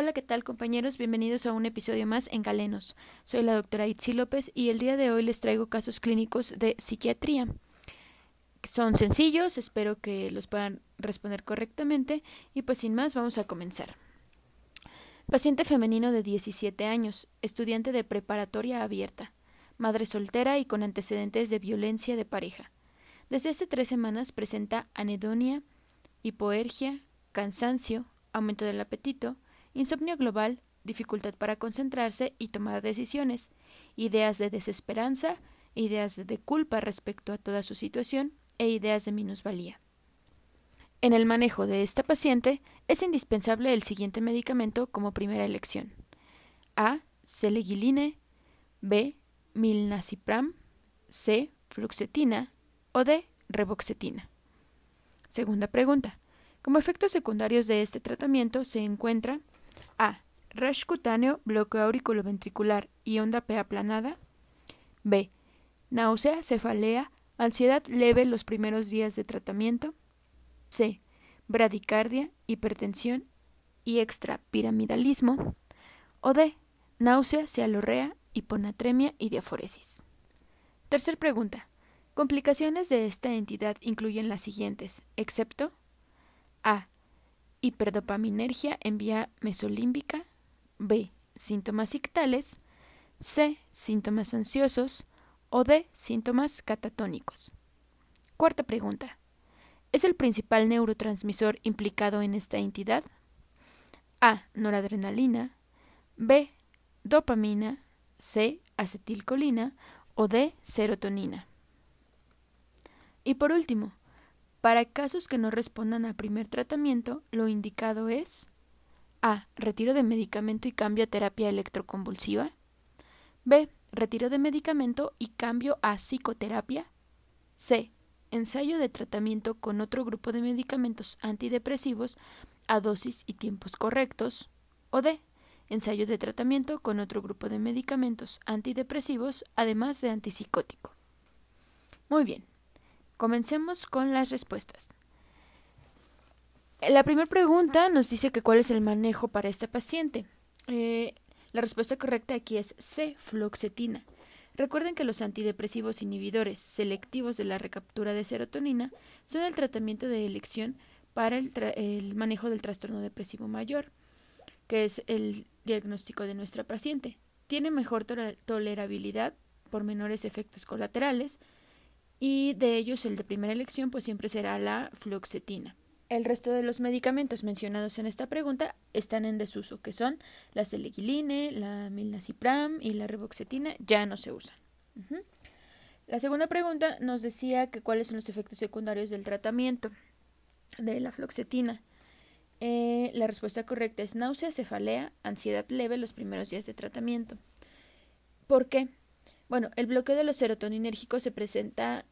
Hola, ¿qué tal compañeros? Bienvenidos a un episodio más en Galenos. Soy la doctora Itzi López y el día de hoy les traigo casos clínicos de psiquiatría. Son sencillos, espero que los puedan responder correctamente y pues sin más vamos a comenzar. Paciente femenino de 17 años, estudiante de preparatoria abierta, madre soltera y con antecedentes de violencia de pareja. Desde hace tres semanas presenta anedonia, hipoergia, cansancio, aumento del apetito, insomnio global, dificultad para concentrarse y tomar decisiones, ideas de desesperanza, ideas de culpa respecto a toda su situación e ideas de minusvalía. En el manejo de esta paciente es indispensable el siguiente medicamento como primera elección: A. Selegiline, B. Milnacipram, C. Fluxetina o D. Reboxetina. Segunda pregunta. Como efectos secundarios de este tratamiento se encuentra A. Rash cutáneo, bloqueo auriculoventricular y onda P aplanada. B. Náusea, cefalea, ansiedad leve los primeros días de tratamiento. C. Bradicardia, hipertensión y extrapiramidalismo. O D. Náusea, cialorrea, hiponatremia y diaforesis. Tercer pregunta. Complicaciones de esta entidad incluyen las siguientes, excepto a. Hiperdopaminergia en vía mesolímbica. B. Síntomas ictales. C. Síntomas ansiosos. O D. Síntomas catatónicos. Cuarta pregunta. ¿Es el principal neurotransmisor implicado en esta entidad? A. Noradrenalina. B. Dopamina. C. Acetilcolina. O D. Serotonina. Y por último, para casos que no respondan a primer tratamiento, lo indicado es A. Retiro de medicamento y cambio a terapia electroconvulsiva. B. Retiro de medicamento y cambio a psicoterapia. C. Ensayo de tratamiento con otro grupo de medicamentos antidepresivos a dosis y tiempos correctos. O D. Ensayo de tratamiento con otro grupo de medicamentos antidepresivos además de antipsicótico. Muy bien. Comencemos con las respuestas. La primera pregunta nos dice que cuál es el manejo para esta paciente. Eh, la respuesta correcta aquí es C, fluoxetina. Recuerden que los antidepresivos inhibidores selectivos de la recaptura de serotonina son el tratamiento de elección para el, el manejo del trastorno depresivo mayor, que es el diagnóstico de nuestra paciente. Tiene mejor tolerabilidad por menores efectos colaterales, y de ellos el de primera elección pues siempre será la fluoxetina. El resto de los medicamentos mencionados en esta pregunta están en desuso, que son la selegiline, la milnacipram y la reboxetina, ya no se usan. La segunda pregunta nos decía que cuáles son los efectos secundarios del tratamiento de la fluoxetina. Eh, la respuesta correcta es náusea, cefalea, ansiedad leve los primeros días de tratamiento. ¿Por qué? Bueno, el bloqueo de los serotoninérgicos se presenta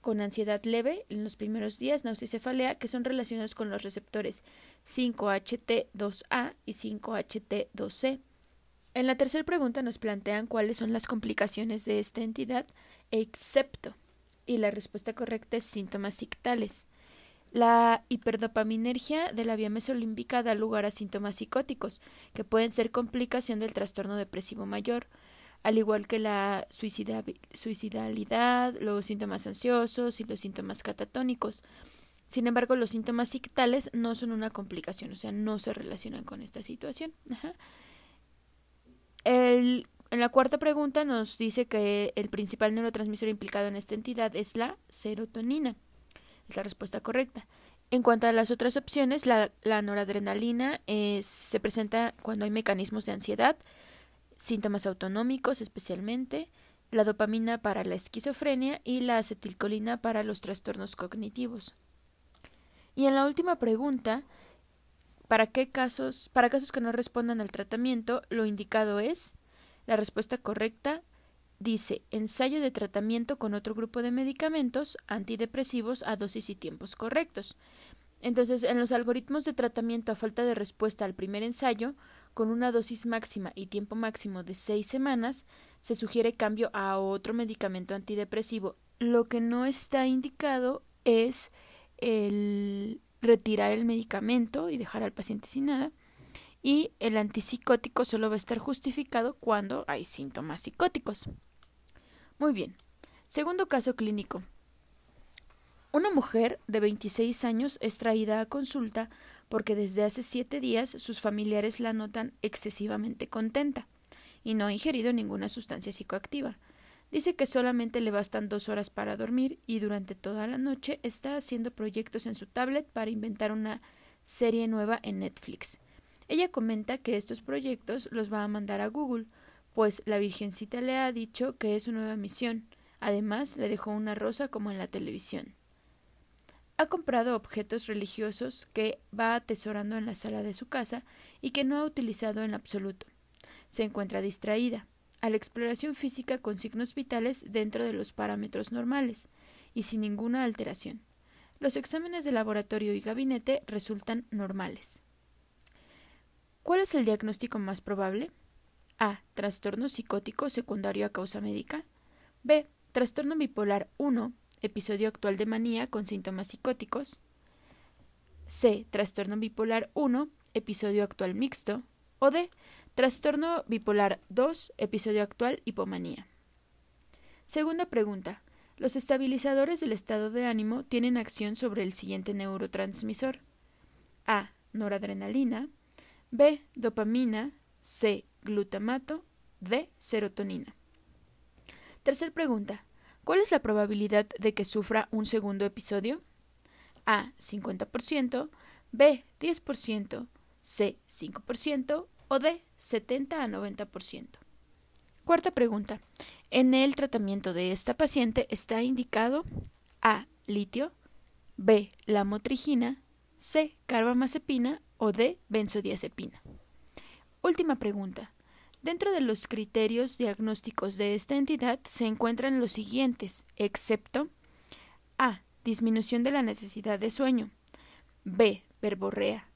con ansiedad leve en los primeros días, náusea y cefalea, que son relacionados con los receptores 5HT2A y 5HT2C. En la tercera pregunta nos plantean cuáles son las complicaciones de esta entidad, excepto, y la respuesta correcta es síntomas ictales. La hiperdopaminergia de la vía mesolímbica da lugar a síntomas psicóticos, que pueden ser complicación del trastorno depresivo mayor al igual que la suicidalidad, los síntomas ansiosos y los síntomas catatónicos. Sin embargo, los síntomas ictales no son una complicación, o sea, no se relacionan con esta situación. en la cuarta pregunta nos dice que el principal neurotransmisor implicado en esta entidad es la serotonina. Es la respuesta correcta. En cuanto a las otras opciones, la, noradrenalina se presenta cuando hay mecanismos de ansiedad, síntomas autonómicos especialmente, la dopamina para la esquizofrenia y la acetilcolina para los trastornos cognitivos. Y en la última pregunta, ¿para qué casos, para casos que no respondan al tratamiento, lo indicado es la respuesta correcta dice ensayo de tratamiento con otro grupo de medicamentos antidepresivos a dosis y tiempos correctos. Entonces, en los algoritmos de tratamiento a falta de respuesta al primer ensayo, con una dosis máxima y tiempo máximo de seis semanas, se sugiere cambio a otro medicamento antidepresivo. Lo que no está indicado es el retirar el medicamento y dejar al paciente sin nada. y el antipsicótico solo va a estar justificado cuando hay síntomas psicóticos. Muy bien. Segundo caso clínico. Una mujer de 26 años es traída a consulta porque desde hace siete días sus familiares la notan excesivamente contenta y no ha ingerido ninguna sustancia psicoactiva. Dice que solamente le bastan dos horas para dormir y durante toda la noche está haciendo proyectos en su tablet para inventar una serie nueva en Netflix. Ella comenta que estos proyectos los va a mandar a Google, pues la Virgencita le ha dicho que es su nueva misión. Además, le dejó una rosa como en la televisión. Ha comprado objetos religiosos que va atesorando en la sala de su casa y que no ha utilizado en absoluto. Se encuentra distraída a la exploración física con signos vitales dentro de los parámetros normales y sin ninguna alteración. Los exámenes de laboratorio y gabinete resultan normales. ¿Cuál es el diagnóstico más probable? A. Trastorno psicótico secundario a causa médica. B. Trastorno bipolar 1 episodio actual de manía con síntomas psicóticos. C. Trastorno bipolar 1, episodio actual mixto. O D. Trastorno bipolar 2, episodio actual hipomanía. Segunda pregunta. Los estabilizadores del estado de ánimo tienen acción sobre el siguiente neurotransmisor. A. Noradrenalina. B. Dopamina. C. Glutamato. D. Serotonina. Tercera pregunta. ¿Cuál es la probabilidad de que sufra un segundo episodio? A. 50%, B. 10%, C. 5% o D. 70 a 90%. Cuarta pregunta. En el tratamiento de esta paciente está indicado A. Litio, B. Lamotrigina, C. Carbamazepina o D. Benzodiazepina. Última pregunta. Dentro de los criterios diagnósticos de esta entidad se encuentran los siguientes, excepto A. Disminución de la necesidad de sueño. B. Verborrea.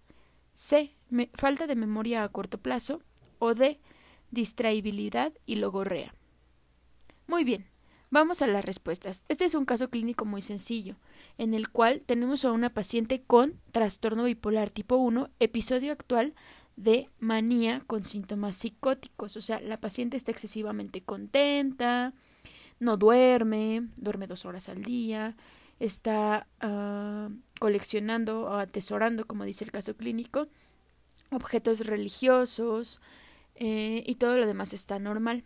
C. falta de memoria a corto plazo. O D. Distraibilidad y logorrea. Muy bien, vamos a las respuestas. Este es un caso clínico muy sencillo, en el cual tenemos a una paciente con trastorno bipolar tipo 1, episodio actual de manía con síntomas psicóticos. O sea, la paciente está excesivamente contenta, no duerme, duerme dos horas al día, está uh, coleccionando o atesorando, como dice el caso clínico, objetos religiosos eh, y todo lo demás está normal.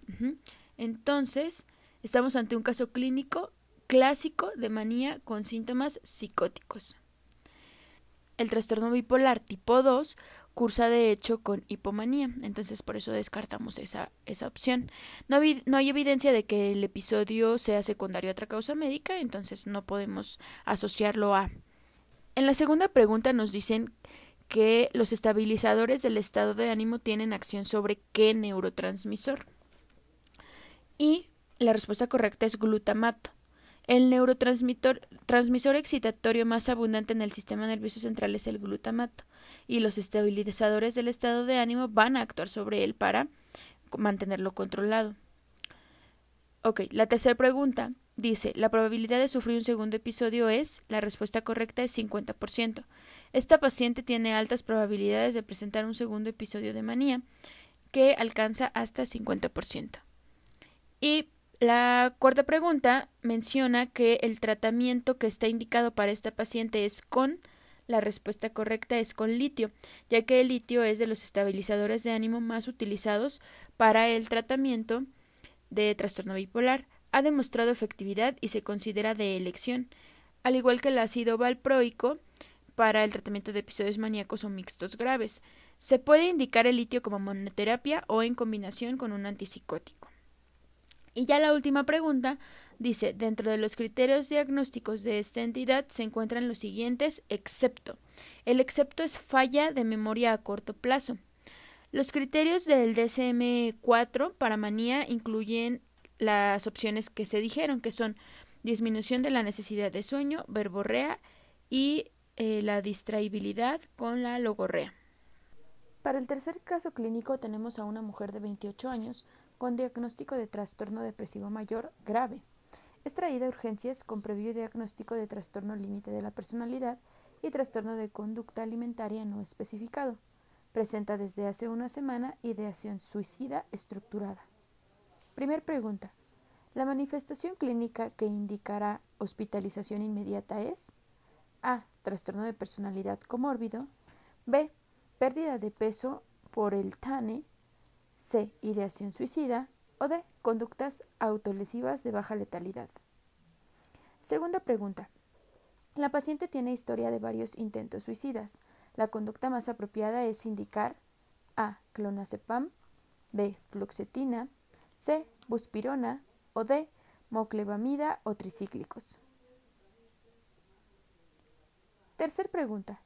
Entonces, estamos ante un caso clínico clásico de manía con síntomas psicóticos. El trastorno bipolar tipo 2 cursa de hecho con hipomanía, entonces por eso descartamos esa, esa opción. No, no, hay evidencia de que el episodio sea secundario a otra causa médica, entonces no podemos asociarlo a. En la segunda pregunta nos dicen que los estabilizadores del estado de ánimo tienen acción sobre qué neurotransmisor. Y la respuesta correcta es glutamato. El neurotransmisor transmisor excitatorio más abundante en el sistema nervioso central es el glutamato, y los estabilizadores del estado de ánimo van a actuar sobre él para mantenerlo controlado. Ok, la tercera pregunta dice, la probabilidad de sufrir un segundo episodio es, la respuesta correcta es 50%. Esta paciente tiene altas probabilidades de presentar un segundo episodio de manía, que alcanza hasta 50%. Y la cuarta pregunta menciona que el tratamiento que está indicado para esta paciente es con la respuesta correcta es con litio, ya que el litio es de los estabilizadores de ánimo más utilizados para el tratamiento de trastorno bipolar. Ha demostrado efectividad y se considera de elección, al igual que el ácido valproico para el tratamiento de episodios maníacos o mixtos graves. Se puede indicar el litio como monoterapia o en combinación con un antipsicótico. Y ya la última pregunta dice, dentro de los criterios diagnósticos de esta entidad se encuentran los siguientes, excepto. El excepto es falla de memoria a corto plazo. Los criterios del DSM-4 para manía incluyen las opciones que se dijeron, que son disminución de la necesidad de sueño, verborrea y eh, la distraibilidad con la logorrea. Para el tercer caso clínico tenemos a una mujer de 28 años con diagnóstico de trastorno depresivo mayor grave. Es traída a urgencias con previo diagnóstico de trastorno límite de la personalidad y trastorno de conducta alimentaria no especificado. presenta desde hace una semana ideación suicida estructurada. Primer pregunta. La manifestación clínica que indicará hospitalización inmediata es A. Trastorno de personalidad comórbido. B. Pérdida de peso por el TANE. C. Ideación suicida. O D. Conductas autolesivas de baja letalidad. Segunda pregunta. La paciente tiene historia de varios intentos suicidas. La conducta más apropiada es indicar A. Clonazepam, B. Fluoxetina, C. Buspirona o D. Moclevamida o tricíclicos. Tercer pregunta.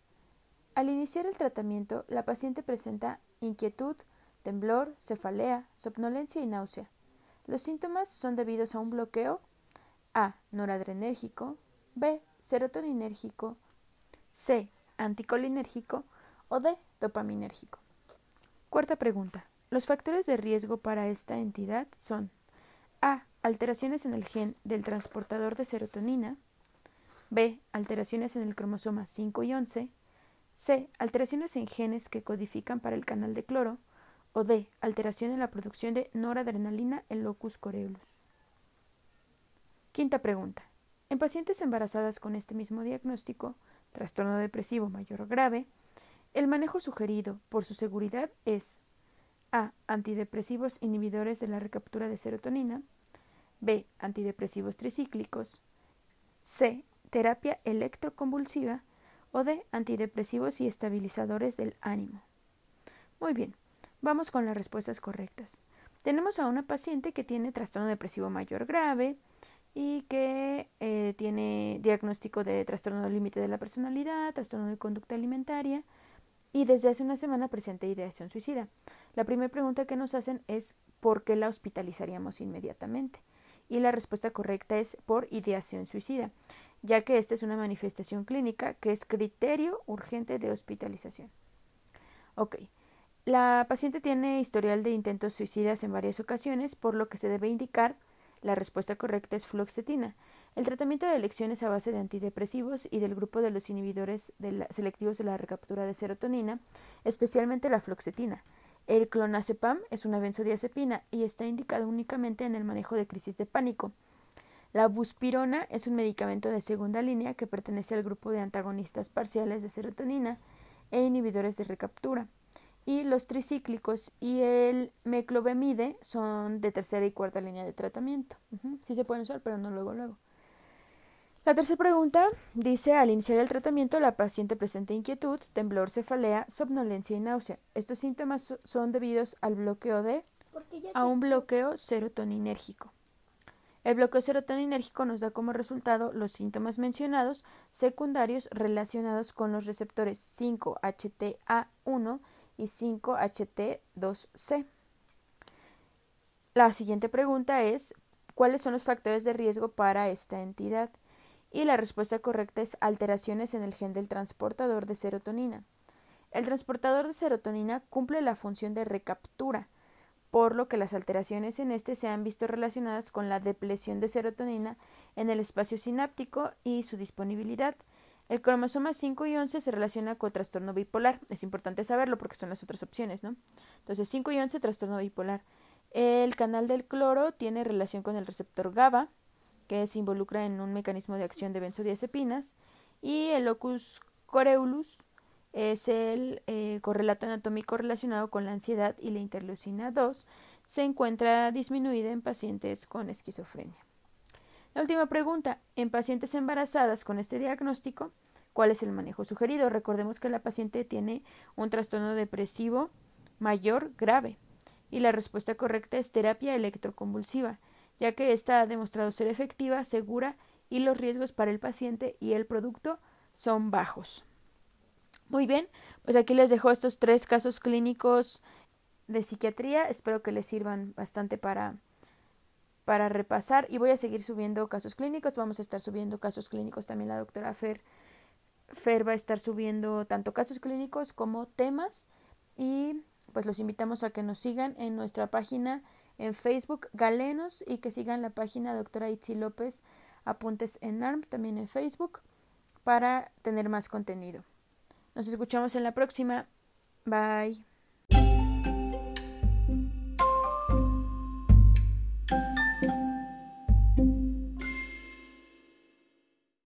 Al iniciar el tratamiento, la paciente presenta inquietud, temblor, cefalea, somnolencia y náusea. Los síntomas son debidos a un bloqueo A. noradrenérgico, B. serotoninérgico, C anticolinérgico o D, dopaminérgico. Cuarta pregunta. Los factores de riesgo para esta entidad son A. Alteraciones en el gen del transportador de serotonina. B. Alteraciones en el cromosoma 5 y 11. C. Alteraciones en genes que codifican para el canal de cloro. O D. Alteración en la producción de noradrenalina en locus coreolus. Quinta pregunta. En pacientes embarazadas con este mismo diagnóstico, trastorno depresivo mayor o grave, el manejo sugerido por su seguridad es A. Antidepresivos inhibidores de la recaptura de serotonina. B. Antidepresivos tricíclicos. C. Terapia electroconvulsiva. O D. Antidepresivos y estabilizadores del ánimo. Muy bien, vamos con las respuestas correctas. Tenemos a una paciente que tiene trastorno depresivo mayor grave, y que eh, tiene diagnóstico de trastorno del límite de la personalidad, trastorno de conducta alimentaria y desde hace una semana presenta ideación suicida. La primera pregunta que nos hacen es ¿por qué la hospitalizaríamos inmediatamente? Y la respuesta correcta es por ideación suicida, ya que esta es una manifestación clínica que es criterio urgente de hospitalización. Ok. La paciente tiene historial de intentos suicidas en varias ocasiones, por lo que se debe indicar la respuesta correcta es fluoxetina. El tratamiento de elecciones a base de antidepresivos y del grupo de los inhibidores selectivos de la recaptura de serotonina, especialmente la fluoxetina. El clonazepam es una benzodiazepina y está indicado únicamente en el manejo de crisis de pánico. La buspirona es un medicamento de segunda línea que pertenece al grupo de antagonistas parciales de serotonina e inhibidores de recaptura y los tricíclicos y el meclobemide son de tercera y cuarta línea de tratamiento. Sí se pueden usar, pero no luego luego. La tercera pregunta dice, al iniciar el tratamiento la paciente presenta inquietud, temblor, cefalea, somnolencia y náusea. Estos síntomas son debidos al bloqueo de a un bloqueo serotoninérgico. El bloqueo serotoninérgico nos da como resultado los síntomas mencionados secundarios relacionados con los receptores 5-HTA1 y 5HT2C. La siguiente pregunta es ¿cuáles son los factores de riesgo para esta entidad? Y la respuesta correcta es alteraciones en el gen del transportador de serotonina. El transportador de serotonina cumple la función de recaptura, por lo que las alteraciones en este se han visto relacionadas con la depresión de serotonina en el espacio sináptico y su disponibilidad, el cromosoma 5 y 11 se relaciona con trastorno bipolar. Es importante saberlo porque son las otras opciones, ¿no? Entonces, 5 y 11, trastorno bipolar. El canal del cloro tiene relación con el receptor GABA, que se involucra en un mecanismo de acción de benzodiazepinas. Y el locus coreolus es el eh, correlato anatómico relacionado con la ansiedad y la interleucina 2. Se encuentra disminuida en pacientes con esquizofrenia. La última pregunta. En pacientes embarazadas con este diagnóstico, ¿cuál es el manejo sugerido? Recordemos que la paciente tiene un trastorno depresivo mayor grave y la respuesta correcta es terapia electroconvulsiva, ya que ésta ha demostrado ser efectiva, segura y los riesgos para el paciente y el producto son bajos. Muy bien, pues aquí les dejo estos tres casos clínicos de psiquiatría. Espero que les sirvan bastante para para repasar y voy a seguir subiendo casos clínicos. Vamos a estar subiendo casos clínicos también la doctora Fer. Fer va a estar subiendo tanto casos clínicos como temas y pues los invitamos a que nos sigan en nuestra página en Facebook Galenos y que sigan la página doctora Itzi López Apuntes en ARM también en Facebook para tener más contenido. Nos escuchamos en la próxima. Bye.